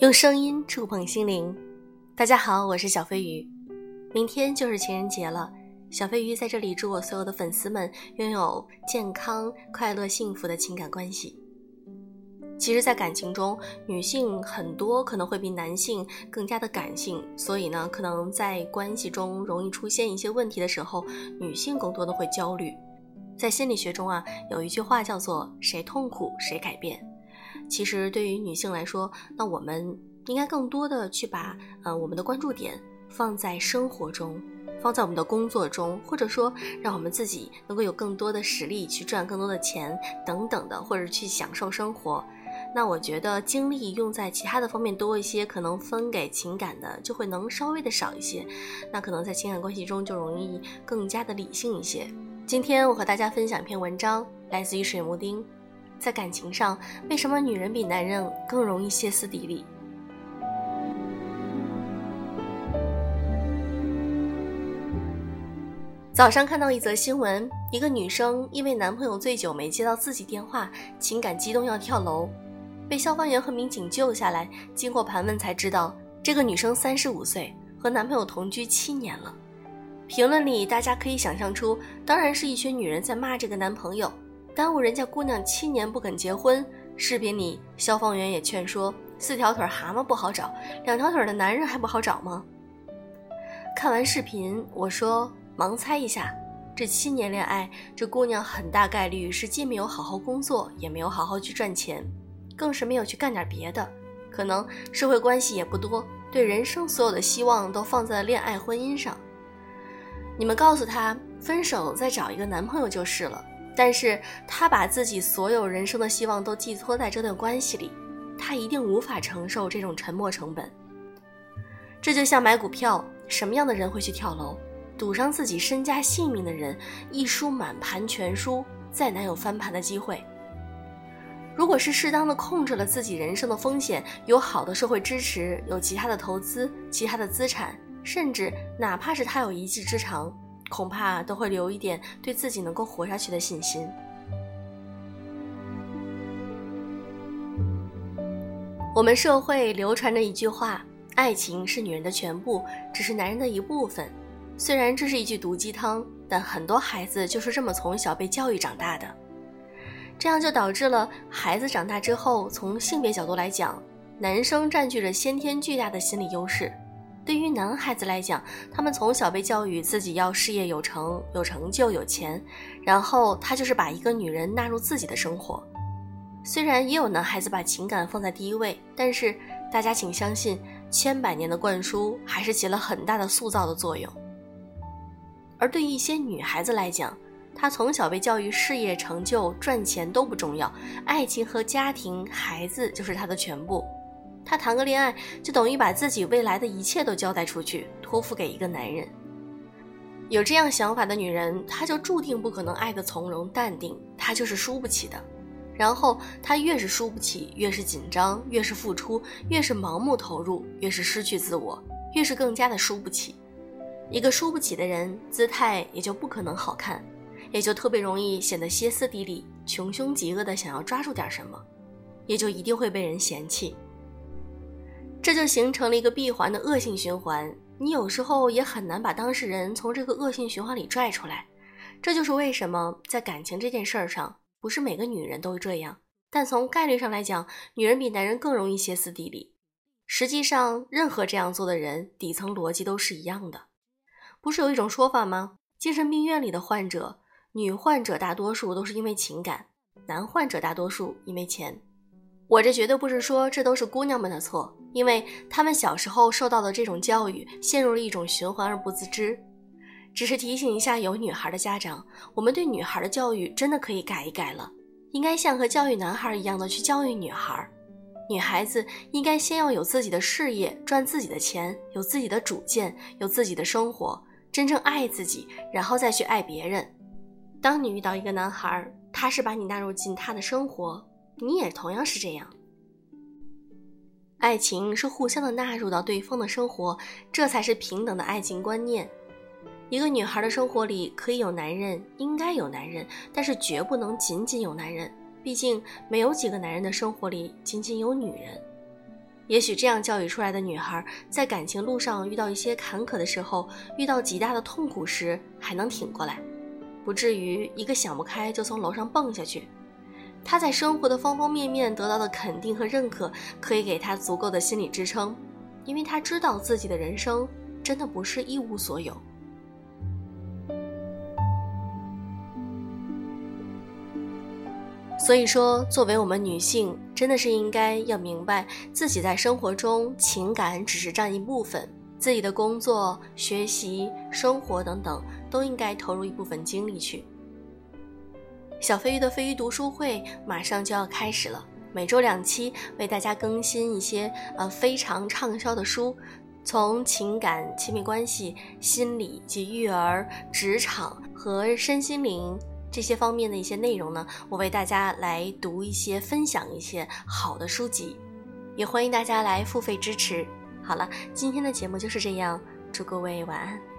用声音触碰心灵，大家好，我是小飞鱼。明天就是情人节了，小飞鱼在这里祝我所有的粉丝们拥有健康、快乐、幸福的情感关系。其实，在感情中，女性很多可能会比男性更加的感性，所以呢，可能在关系中容易出现一些问题的时候，女性更多的会焦虑。在心理学中啊，有一句话叫做“谁痛苦谁改变”。其实对于女性来说，那我们应该更多的去把呃我们的关注点放在生活中，放在我们的工作中，或者说让我们自己能够有更多的实力去赚更多的钱等等的，或者去享受生活。那我觉得精力用在其他的方面多一些，可能分给情感的就会能稍微的少一些。那可能在情感关系中就容易更加的理性一些。今天我和大家分享一篇文章，来自于水木丁。在感情上，为什么女人比男人更容易歇斯底里？早上看到一则新闻，一个女生因为男朋友醉酒没接到自己电话，情感激动要跳楼，被消防员和民警救下来。经过盘问才知道，这个女生三十五岁，和男朋友同居七年了。评论里大家可以想象出，当然是一群女人在骂这个男朋友。耽误人家姑娘七年不肯结婚。视频里，消防员也劝说：四条腿蛤蟆不好找，两条腿的男人还不好找吗？看完视频，我说盲猜一下，这七年恋爱，这姑娘很大概率是既没有好好工作，也没有好好去赚钱，更是没有去干点别的，可能社会关系也不多，对人生所有的希望都放在了恋爱婚姻上。你们告诉她分手再找一个男朋友就是了。但是他把自己所有人生的希望都寄托在这段关系里，他一定无法承受这种沉没成本。这就像买股票，什么样的人会去跳楼？赌上自己身家性命的人，一输满盘全输，再难有翻盘的机会。如果是适当的控制了自己人生的风险，有好的社会支持，有其他的投资、其他的资产，甚至哪怕是他有一技之长。恐怕都会留一点对自己能够活下去的信心。我们社会流传着一句话：“爱情是女人的全部，只是男人的一部分。”虽然这是一句毒鸡汤，但很多孩子就是这么从小被教育长大的。这样就导致了孩子长大之后，从性别角度来讲，男生占据着先天巨大的心理优势。对于男孩子来讲，他们从小被教育自己要事业有成、有成就、有钱，然后他就是把一个女人纳入自己的生活。虽然也有男孩子把情感放在第一位，但是大家请相信，千百年的灌输还是起了很大的塑造的作用。而对于一些女孩子来讲，她从小被教育事业成就、赚钱都不重要，爱情和家庭、孩子就是她的全部。她谈个恋爱，就等于把自己未来的一切都交代出去，托付给一个男人。有这样想法的女人，她就注定不可能爱得从容淡定，她就是输不起的。然后她越是输不起，越是紧张，越是付出，越是盲目投入，越是失去自我，越是更加的输不起。一个输不起的人，姿态也就不可能好看，也就特别容易显得歇斯底里、穷凶极恶的想要抓住点什么，也就一定会被人嫌弃。这就形成了一个闭环的恶性循环，你有时候也很难把当事人从这个恶性循环里拽出来。这就是为什么在感情这件事儿上，不是每个女人都这样，但从概率上来讲，女人比男人更容易歇斯底里。实际上，任何这样做的人，底层逻辑都是一样的。不是有一种说法吗？精神病院里的患者，女患者大多数都是因为情感，男患者大多数因为钱。我这绝对不是说这都是姑娘们的错，因为她们小时候受到的这种教育，陷入了一种循环而不自知。只是提醒一下有女孩的家长，我们对女孩的教育真的可以改一改了，应该像和教育男孩一样的去教育女孩。女孩子应该先要有自己的事业，赚自己的钱，有自己的主见，有自己的生活，真正爱自己，然后再去爱别人。当你遇到一个男孩，他是把你纳入进他的生活。你也同样是这样。爱情是互相的纳入到对方的生活，这才是平等的爱情观念。一个女孩的生活里可以有男人，应该有男人，但是绝不能仅仅有男人。毕竟没有几个男人的生活里仅仅有女人。也许这样教育出来的女孩，在感情路上遇到一些坎坷的时候，遇到极大的痛苦时，还能挺过来，不至于一个想不开就从楼上蹦下去。她在生活的方方面面得到的肯定和认可，可以给她足够的心理支撑，因为她知道自己的人生真的不是一无所有。所以说，作为我们女性，真的是应该要明白，自己在生活中情感只是占一部分，自己的工作、学习、生活等等，都应该投入一部分精力去。小飞鱼的飞鱼读书会马上就要开始了，每周两期为大家更新一些呃非常畅销的书，从情感、亲密关系、心理及育儿、职场和身心灵。这些方面的一些内容呢，我为大家来读一些、分享一些好的书籍，也欢迎大家来付费支持。好了，今天的节目就是这样，祝各位晚安。